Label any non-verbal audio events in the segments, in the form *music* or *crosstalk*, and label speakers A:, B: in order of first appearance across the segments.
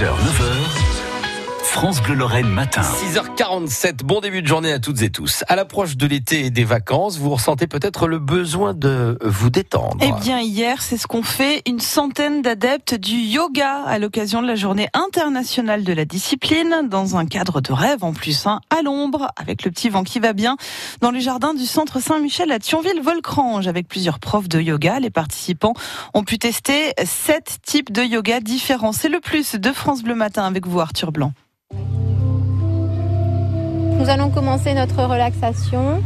A: 6h, 9h. France Bleu Lorraine matin.
B: 6h47, bon début de journée à toutes et tous. À l'approche de l'été et des vacances, vous ressentez peut-être le besoin de vous détendre.
C: Eh bien, hier, c'est ce qu'on fait. Une centaine d'adeptes du yoga à l'occasion de la journée internationale de la discipline, dans un cadre de rêve en plus, hein, à l'ombre, avec le petit vent qui va bien, dans les jardins du centre Saint-Michel à Thionville-Volcrange, avec plusieurs profs de yoga. Les participants ont pu tester sept types de yoga différents. C'est le plus de France Bleu Matin avec vous, Arthur Blanc.
D: Nous allons commencer notre relaxation.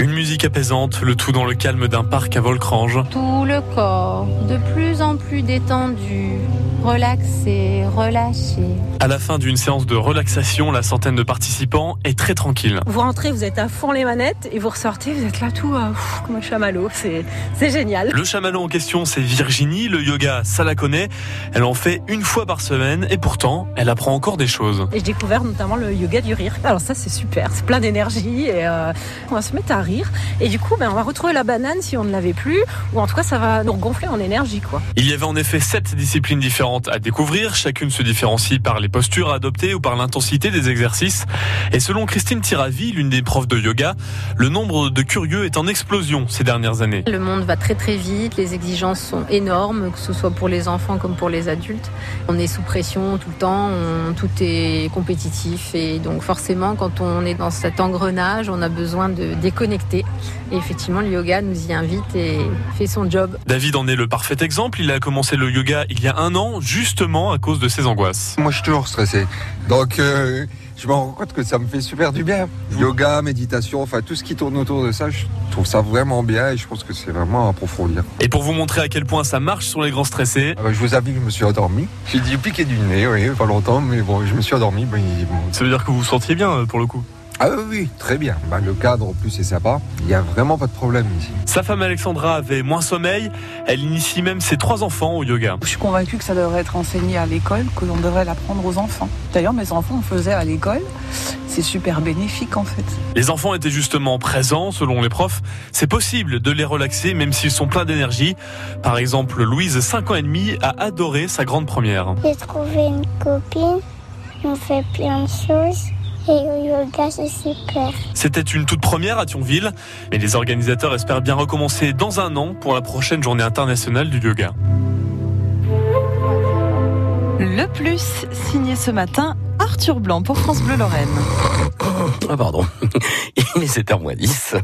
E: Une musique apaisante, le tout dans le calme d'un parc à Volcrange.
D: Tout le corps de plus en plus détendu, relaxé, relâché.
E: À la fin d'une séance de relaxation, la centaine de participants est très tranquille.
F: Vous rentrez, vous êtes à fond les manettes et vous ressortez, vous êtes là tout euh, comme un chamallow. C'est, c'est génial.
E: Le chamallow en question, c'est Virginie. Le yoga, ça la connaît. Elle en fait une fois par semaine et pourtant, elle apprend encore des choses.
F: Et j'ai découvert notamment le yoga du rire. Alors ça, c'est super. C'est plein d'énergie et euh, on va se mettre à rire. Et du coup, ben, on va retrouver la banane si on ne l'avait plus ou en tout cas, ça va nous gonfler en énergie, quoi.
E: Il y avait en effet sept disciplines différentes à découvrir. Chacune se différencie par les postures adoptées ou par l'intensité des exercices. Et selon Christine Tiravi, l'une des profs de yoga, le nombre de curieux est en explosion ces dernières années.
D: Le monde va très très vite, les exigences sont énormes, que ce soit pour les enfants comme pour les adultes. On est sous pression tout le temps, on- tout est compétitif et donc forcément quand on est dans cet engrenage, on a besoin de déconnecter. Et effectivement, le yoga nous y invite et fait son job.
E: David en est le parfait exemple. Il a commencé le yoga il y a un an, justement à cause de ses angoisses.
G: Moi, je suis toujours stressé. Donc, euh, je me rends compte que ça me fait super du bien. Yoga, méditation, enfin, tout ce qui tourne autour de ça, je trouve ça vraiment bien et je pense que c'est vraiment à approfondir.
E: Et pour vous montrer à quel point ça marche sur les grands stressés,
G: Euh, Je vous avoue que je me suis endormi. J'ai dit piqué du nez, oui, pas longtemps, mais bon, je me suis endormi. ben, bon.
E: ça veut dire que vous vous sentiez bien euh, pour le coup.
G: Ah oui, oui, très bien. Bah, le cadre, en plus, est sympa. Il n'y a vraiment pas de problème ici.
E: Sa femme Alexandra avait moins sommeil. Elle initie même ses trois enfants au yoga.
H: Je suis convaincue que ça devrait être enseigné à l'école, que l'on devrait l'apprendre aux enfants. D'ailleurs, mes enfants le faisaient à l'école. C'est super bénéfique en fait.
E: Les enfants étaient justement présents, selon les profs. C'est possible de les relaxer même s'ils sont pleins d'énergie. Par exemple, Louise, 5 ans et demi, a adoré sa grande première.
I: J'ai trouvé une copine, on fait plein de choses et le yoga c'est super.
E: C'était une toute première à Thionville, mais les organisateurs espèrent bien recommencer dans un an pour la prochaine journée internationale du yoga.
C: Le plus signé ce matin, Arthur Blanc pour France Bleu Lorraine.
B: Ah pardon, *laughs* il est 7h10.